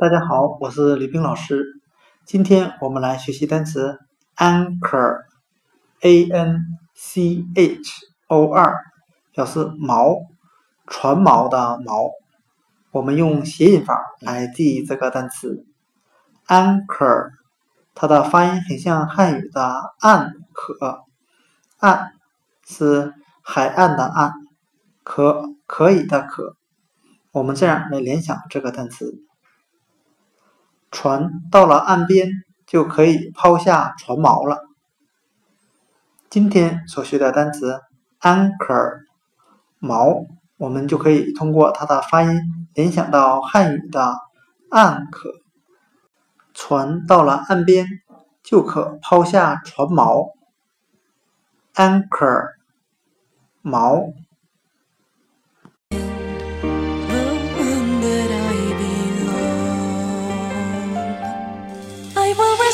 大家好，我是李冰老师。今天我们来学习单词 anchor，a n c h o r，表示锚、船锚的锚。我们用谐音法来记忆这个单词 anchor，它的发音很像汉语的岸可，岸是海岸的岸，可可以的可。我们这样来联想这个单词。船到了岸边，就可以抛下船锚了。今天所学的单词 anchor 锚，我们就可以通过它的发音联想到汉语的岸可。船到了岸边，就可抛下船锚。anchor 锚。I will.